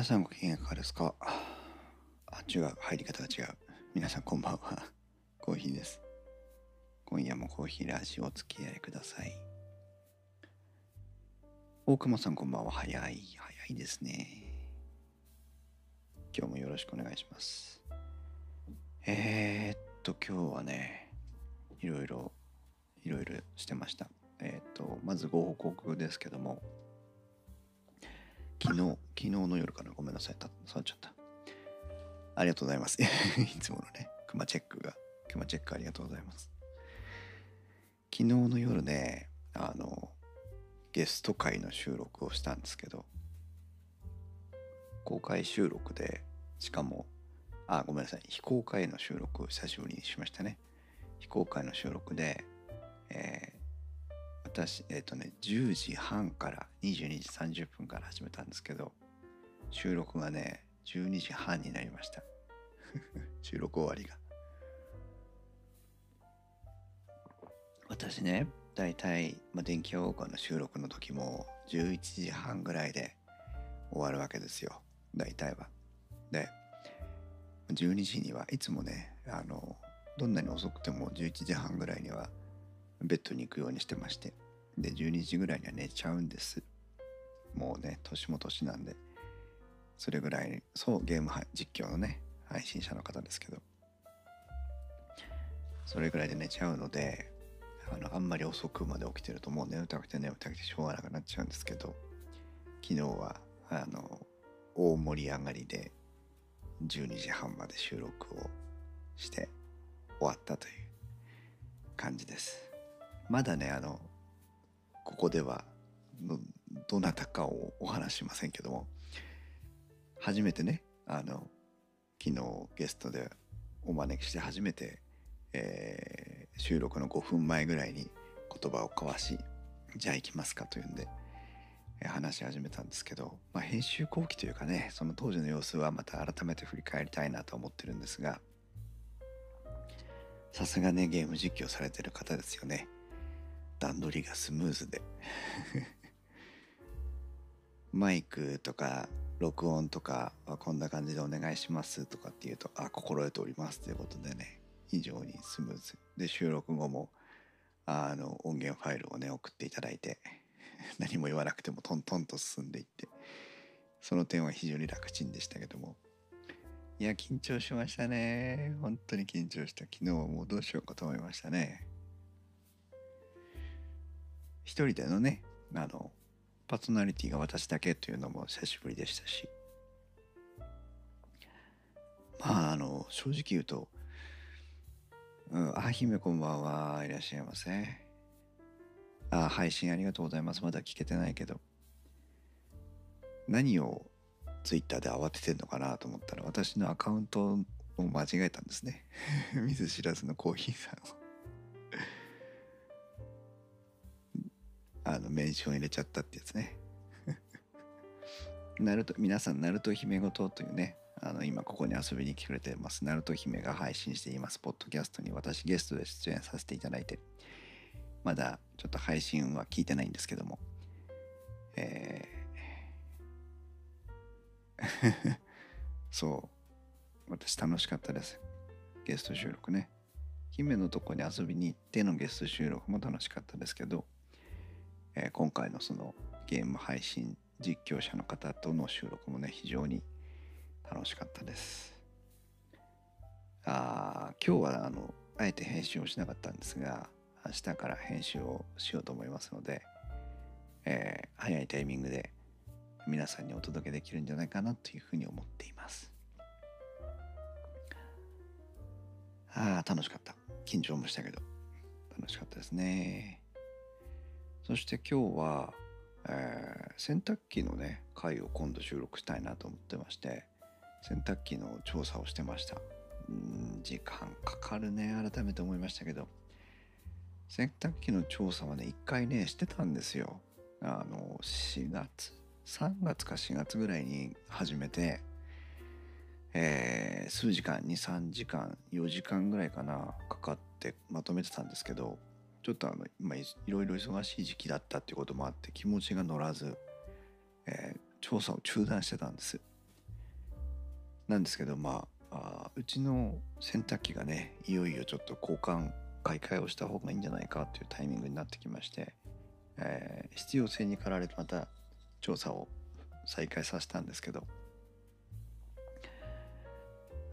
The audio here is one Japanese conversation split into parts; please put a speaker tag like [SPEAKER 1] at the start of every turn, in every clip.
[SPEAKER 1] 皆さんご機嫌いかがですか？あ、違う。入り方が違う。皆さんこんばんは。コーヒーです。今夜もコーヒーラジオお付き合いください。大熊さんこんばんは。早い。早いですね。今日もよろしくお願いします。えー、っと、今日はね、いろいろ、いろいろしてました。えー、っと、まずご報告ですけども、昨日、昨日の夜からごめんなさい、た触っちゃった。ありがとうございます。いつものね、クマチェックが、クマチェックありがとうございます。昨日の夜ね、あの、ゲスト会の収録をしたんですけど、公開収録で、しかも、あ、ごめんなさい、非公開の収録を久しぶりにしましたね。非公開の収録で、えー私、えっ、とね、10時半から22時30分から始めたんですけど、収録がね、12時半になりました。収録終わりが。私ね、だいたい、まあ、電気屋ウォーカーの収録の時も11時半ぐらいで終わるわけですよ。大体は。で、12時にはいつもね、あの、どんなに遅くても11時半ぐらいにはベッドに行くようにしてましてで12時ぐらいには寝ちゃうんですもうね年も年なんでそれぐらいそうゲーム実況のね配信者の方ですけどそれぐらいで寝ちゃうのであのあんまり遅くまで起きてるともう眠たくて眠たくてしょうがなくなっちゃうんですけど昨日はあの大盛り上がりで12時半まで収録をして終わったという感じです。まだねあのここではどなたかをお話ししませんけども初めてねあの昨日ゲストでお招きして初めて、えー収録の5分前ぐらいに言葉を交わしじゃあ行きますかというんで、え話し始めたんですけど、まあ、編集後期というかねその当時の様子はまた改めて振り返りたいなと思ってるんですがさすがねゲーム実況されてる方ですよね。段取りがスムーズで。マイクとか録音とかはこんな感じでお願いしますとかっていうとあ心得ておりますということでね非常にスムーズ。で収録後もあの音源ファイルをね送っていただいて 何も言わなくてもトントンと進んでいってその点は非常に楽ちんでしたけども。いや緊張しましたね。本当に緊張した。昨日はもうどうしようかと思いましたね。一人でのねあのパーソナリティが私だけというのも久しぶりでしたし。まああの正直言うと「うん、あ姫こんばんはいらっしゃいませ」あ配信ありがとうございます。まだ聞けてないけど。何をツイッターで慌ててんのかなと思ったら私のアカウントを間違えたんですね。見ず知らずのコーヒーさんを。あのメンション入れちゃったってやつね。ナルト皆さんナルト姫ごとというねあの今ここに遊びに来てくれてます。ナルト姫が配信していますポッドキャストに私ゲストで出演させていただいて。まだちょっと配信は聞いてないんですけども。えー そう。私楽しかったです。ゲスト収録ね。姫のとこに遊びに行ってのゲスト収録も楽しかったですけど、えー今回のそのゲーム配信実況者の方との収録もね非常に楽しかったです。あ今日はあのあえて編集をしなかったんですが明日から編集をしようと思いますので、えー早いタイミングで皆さんにお届けできるんじゃないかなというふうに思っています。ああ楽しかった。緊張もしたけど楽しかったですね。そして今日は、えー洗濯機のね回を今度収録したいなと思ってまして洗濯機の調査をしてました。うん時間かかるね改めて思いましたけど。洗濯機の調査はね一回ねしてたんですよ。あの4月3月か4月ぐらいに始めてえー数時間23時間4時間ぐらいかなかかってまとめてたんですけどちょっとあの今いいろいろ忙しい時期だったっていうこともあって気持ちが乗らず、えー調査を中断してたんです。なんですけどまああうちの洗濯機がねいよいよちょっと交換買い替えをした方がいいんじゃないかというタイミングになってきまして、えー、必要性に駆られてまた調査を再開させたんですけど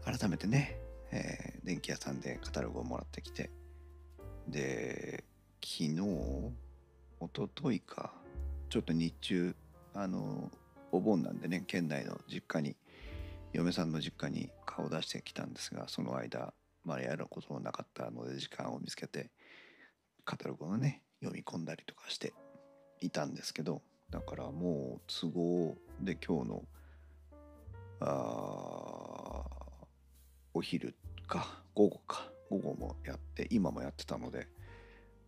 [SPEAKER 1] 改めてね、えー、電気屋さんでカタログをもらってきてで昨日おとといか。ちょっと日中あのお盆なんでね県内の実家に嫁さんの実家に顔を出してきたんですがその間まあやることもなかったので時間を見つけてカタログをね読み込んだりとかしていたんですけどだからもう都合で今日のあお昼か午後か午後もやって今もやってたので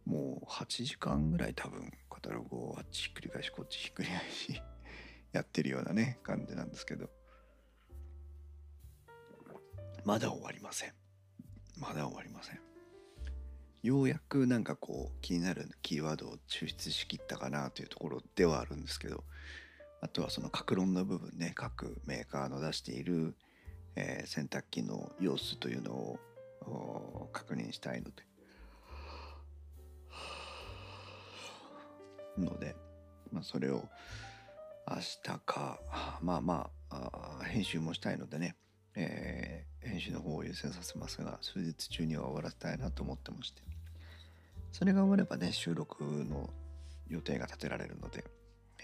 [SPEAKER 1] もう8時間ぐらい多分カタログをあっちひっくり返しこっちひっくり返し やってるようなね感じなんですけど。まだ終わりません。まだ終わりません。ようやくなんかこう気になるキーワードを抽出しきったかなというところではあるんですけどあとはその各論の部分ね各メーカーの出している、えー、洗濯機の様子というのを確認したいので。ので、まあ、それを明日かまあまあ編集もしたいのでね、えー、編集の方を優先させますが数日中には終わらせたいなと思ってまして。それが終わればね収録の予定が立てられるので、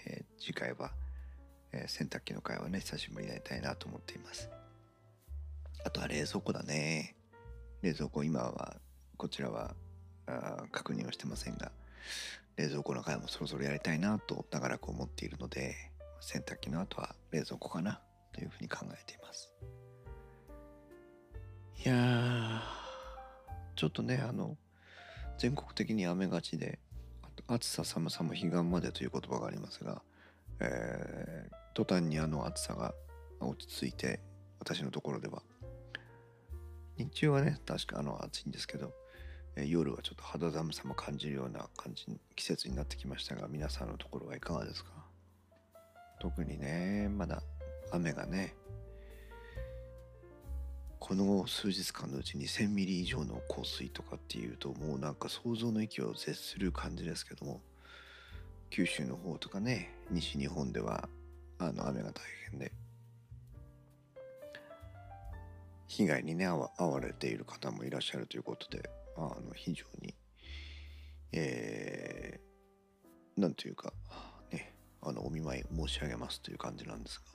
[SPEAKER 1] えー、次回は、えー、洗濯機の会はね久しぶりにやりたいなと思っています。あとは冷蔵庫だね。冷蔵庫今はこちらはあ確認はしてませんが冷蔵庫の会もそろそろやりたいなと長らく思っているので洗濯機の後は冷蔵庫かなというふうに考えています。いやちょっとねあの全国的に雨がちで暑さ寒さも彼岸までという言葉がありますが、えー、途端にあの暑さが落ち着いて私のところでは日中はね確かあの暑いんですけどえ夜はちょっと肌寒さも感じるような感じ季節になってきましたが皆さんのところはいかがですか？特にねまだ雨がねこの数日間のうちに1000ミリ以上の降水とかっていうともうなんか想像の域を絶する感じですけども九州の方とかね西日本ではあの雨が大変で被害にね遭われている方もいらっしゃるということであの非常にえー、なんというかねあのお見舞い申し上げますという感じなんですが。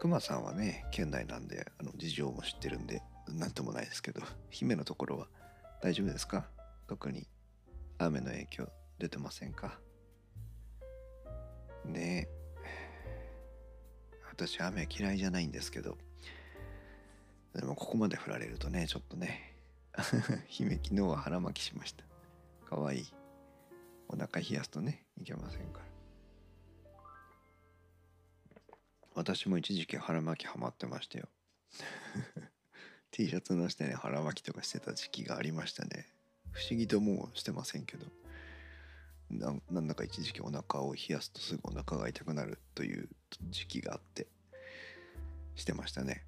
[SPEAKER 1] 熊さんはね県内なんであの事情も知ってるんで何ともないですけど姫のところは大丈夫ですか？特に雨の影響出てませんか？ね。え私雨嫌いじゃないんですけどでもここまで振られるとね、ちょっとね、姫昨日は腹巻きしました。かわいい。お腹冷やすとね、いけませんから。私も一時期腹巻きハマってましたよ。T シャツの下に腹巻きとかしてた時期がありましたね。不思議ともうしてませんけど。ななんだか一時期お腹を冷やすとすぐお腹が痛くなるという時期があってしてましたね。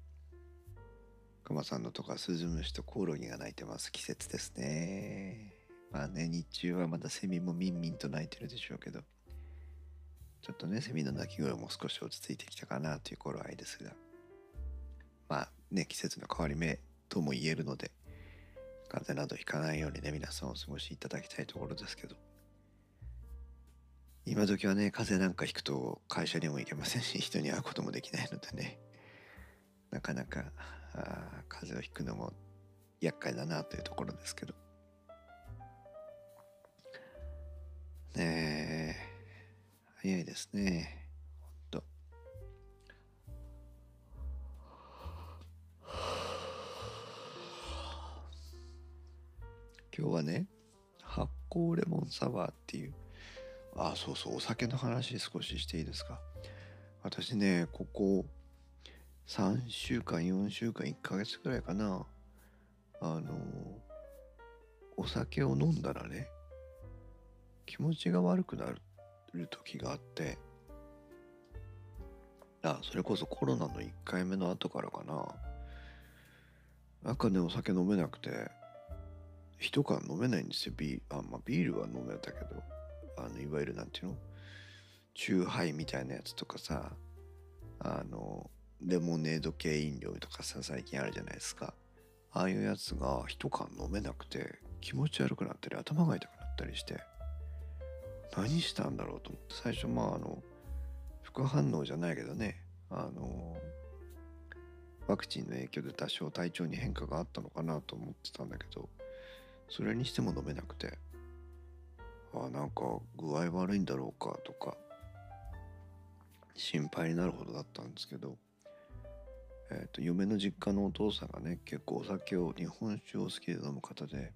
[SPEAKER 1] 熊さんのとかスズムシとコオロギが鳴いてます。季節ですね。まあね日中はまだセミもミンミンと鳴いてるでしょうけど。ちょっとねセミの鳴き声も少し落ち着いてきたかなという頃合いですが。まあね季節の変わり目とも言えるので風邪などひかないようにね皆さんお過ごしいただきたいところですけど。今時はね風邪なんかひくと会社にも行けませんし人に会うこともできないのでね。なかなかあ風邪をひくのも厄介だなというところですけど。ねえ。早いですね。ほんと。今日はね発酵レモンサワーっていうあそうそうお酒の話少ししていいですか。私ねここ3週間4週間1ヶ月ぐらいかな。あのお酒を飲んだらね気持ちが悪くなる時があってあそれこそコロナの1回目の後からかな。なんかねお酒飲めなくて一缶飲めないんですよ。ビーあ、まあ、ビールは飲めたけどあのいわゆるなんていうの？チューハイみたいなやつとかさあのレモネード系飲料とかさ最近あるじゃないですか。ああいうやつが一缶飲めなくて気持ち悪くなったり頭が痛くなったりして何したんだろうと思って。最初まああの副反応じゃないけどね。あのワクチンの影響で多少体調に変化があったのかなと思ってたんだけどそれにしても飲めなくて。あなんか具合悪いんだろうかとか心配になるほどだったんですけど、えーと、嫁の実家のお父さんがね結構お酒を日本酒を好きで飲む方で、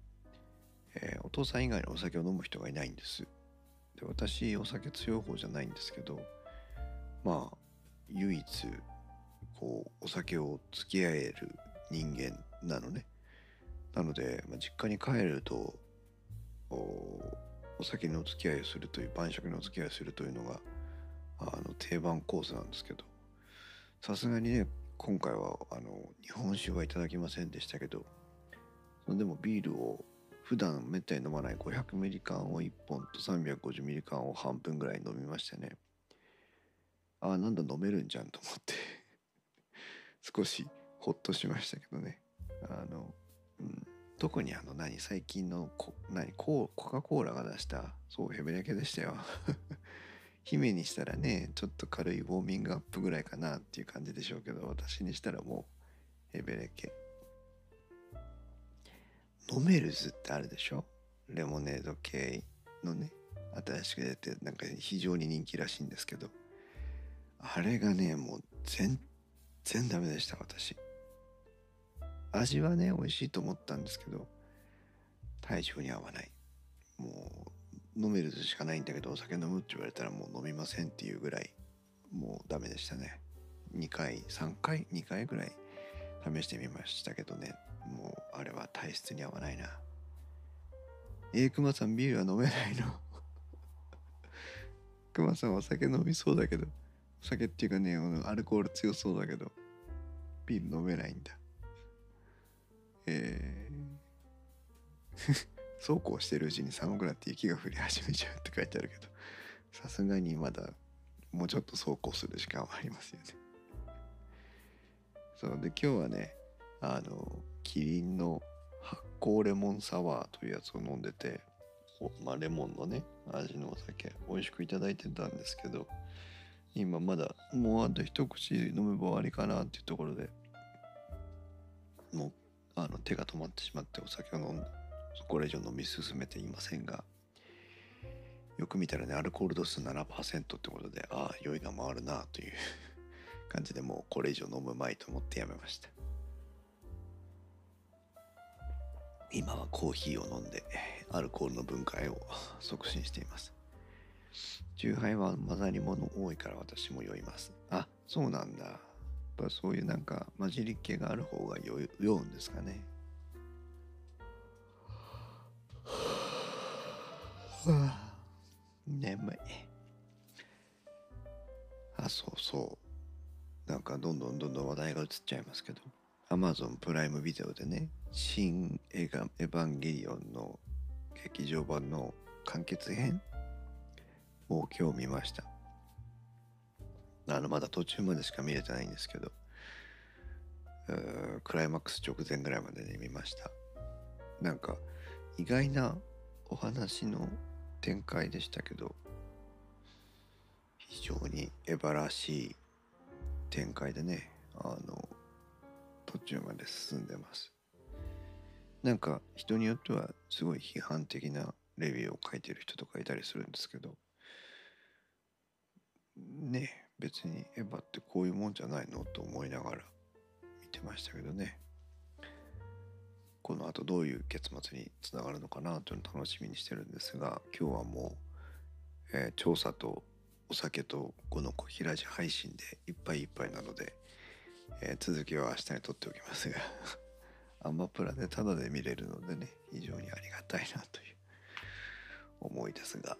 [SPEAKER 1] えー、お父さん以外のお酒を飲む人がいないんです。で私お酒強い方じゃないんですけどまあ唯一こうお酒を付き合える人間なのね。なので、まあ、実家に帰るとお酒のお付き合いをするという晩酌のお付き合いをするというのがあの定番コースなんですけどさすがにね今回はあの日本酒はいただきませんでしたけどでもビールを普段めったに飲まない500ミリ缶を1本と350ミリ缶を半分ぐらい飲みましてね。ああなんだ飲めるんじゃんと思って 少しほっとしましたけどね。あの、うん、特にあの何最近のコ何ココカ・コーラが出したそうヘベレケでしたよ。姫にしたらねちょっと軽いウォーミングアップぐらいかなっていう感じでしょうけど私にしたらもうヘベレケ。ノメルズってあるでしょ？レモネード系のね新しく出てなんか非常に人気らしいんですけど。あれがねもう全然ダメでした私。味はね美味しいと思ったんですけど体調に合わない。もう飲めるしかないんだけどお酒飲むって言われたらもう飲みませんっていうぐらいもうダメでしたね。2回3回2回ぐらい試してみましたけどね。もうあれは体質に合わないな。えー、クマさんビールは飲めないの？クマさんお酒飲みそうだけどお酒っていうかねアルコール強そうだけどビール飲めないんだ。えーそうこうしてるうちに寒くなって雪が降り始めちゃうって書いてあるけどさすがにまだもうちょっとそうこうする時間はありますよね。そうで今日はねあのキリンの発酵レモンサワーというやつを飲んでてまあレモンのね味のお酒美味しくいただいてたんですけど今まだもうあと一口飲めば終わりかなっていうところでもうあの手が止まってしまってお酒を飲んでこれ以上飲み進めていませんがよく見たらねアルコール度数7%ってことでああ酔いが回るなという感じでもうこれ以上飲むまいと思ってやめました。今はコーヒーを飲んでアルコールの分解を促進しています。チューハイは混ざり物多いから私も酔います。あそうなんだ。やっぱそういうなんか混じり気がある方が酔うんですかね。眠い。あそうそう。なんかどんどんどんどん話題が移っちゃいますけど。Amazon プライムビデオでね「新映画エヴァンゲリオン」の劇場版の完結編を今日見ました。あのまだ途中までしか見れてないんですけど。クライマックス直前ぐらいまでね見ました。なんか意外なお話の展開でしたけど非常にエヴァらしい展開でねあの途中まで進んでます。なんか人によってはすごい批判的なレビューを書いてる人とかいたりするんですけどね別にエヴァってこういうもんじゃないのと思いながら見てましたけどね。この後どういう結末につながるのかなというのを楽しみにしてるんですが今日はもう、えー、調査とお酒とこの小平寺配信でいっぱいいっぱいなので、えー、続きは明日に撮っておきますが アマプラでタダで見れるのでね非常にありがたいなという思いですが。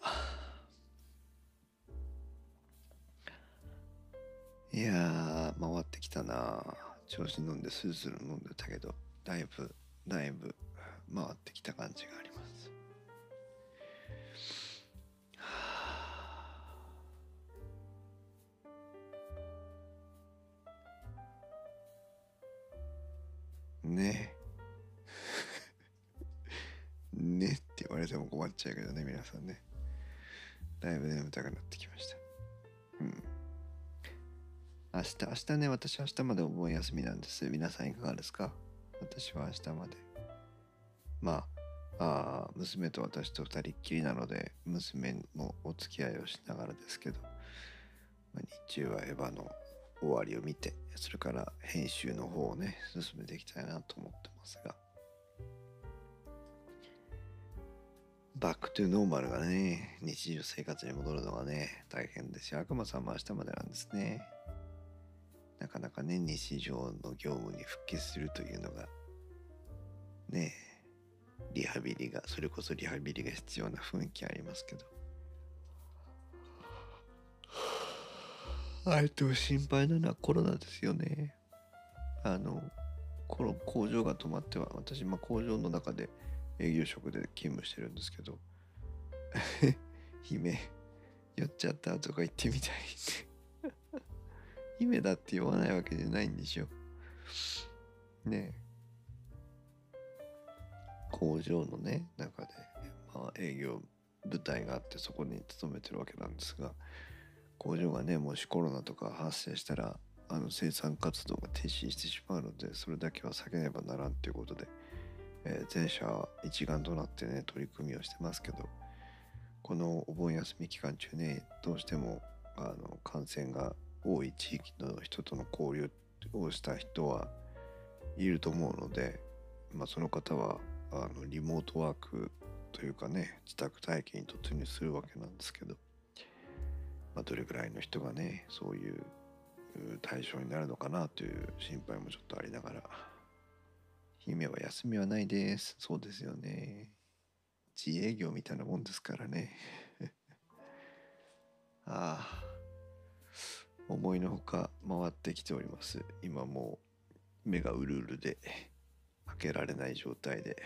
[SPEAKER 1] いやー回ってきたな調子飲んでスルスル飲んでたけどだいぶだいぶ回ってきた感じがあります。ね。ねって言われても困っちゃうけどね皆さんね。だいぶ眠たくなってきました。うん。明日明日ね私明日までお盆休みなんです。皆さんいかがですか？私は明日まで。まああ娘と私と二人っきりなので娘もお付き合いをしながらですけど、まあ、日中はエヴァの終わりを見てそれから編集の方をね進めていきたいなと思ってますが。バックトゥノーマルがね日常生活に戻るのがね大変ですよ。悪魔さんも明日までなんですね。なかなかね日常の業務に復帰するというのがねリハビリがそれこそリハビリが必要な雰囲気ありますけど。あえて心配なのはコロナですよね。あのこの工場が止まっては私、まあ、工場の中で営業職で勤務してるんですけど 姫酔っちゃったとか言ってみたい。姫だって言わないわけじゃないんでしょね工場のね中で、まあ、営業部隊があってそこに勤めてるわけなんですが工場がねもしコロナとか発生したらあの生産活動が停止してしまうのでそれだけは避けねばならんということで、えー、全社一丸となってね取り組みをしてますけどこのお盆休み期間中ねどうしてもあの感染が多い地域の人との交流をした人はいると思うので、まあ、その方はあのリモートワークというかね自宅待機に突入するわけなんですけど、まあ、どれぐらいの人がねそういう対象になるのかなという心配もちょっとありながら姫は休みはないです。そうですよね。自営業みたいなもんですからね。ああ。思いのほか回ってきております。今もう目がうるうるで開けられない状態で、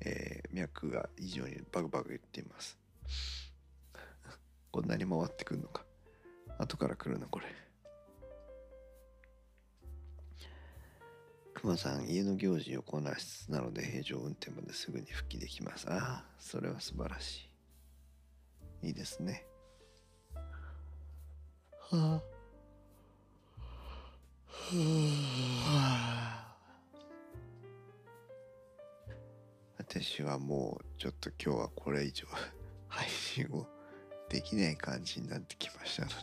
[SPEAKER 1] えー、脈が異常にバグバグ言っています。こんなに回ってくるのか。後から来るなこれ。熊さん家の行事をこなしつつなので平常運転まですぐに復帰できます。ああそれは素晴らしい。いいですね。はあ、私はもうちょっと今日はこれ以上配信をできない感じになってきましたので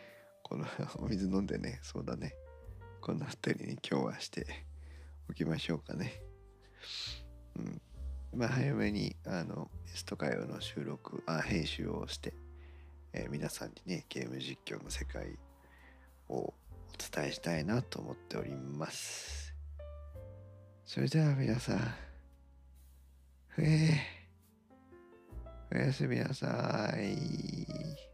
[SPEAKER 1] このお水飲んでねそうだね。この辺りに今日はしておきましょうかね。うん。まあ早めにあのゲスト会話の収録あ編集をしてえー、皆さんにねゲーム実況の世界をお伝えしたいなと思っておりますそれでは皆さんふえー、おやすみなさい。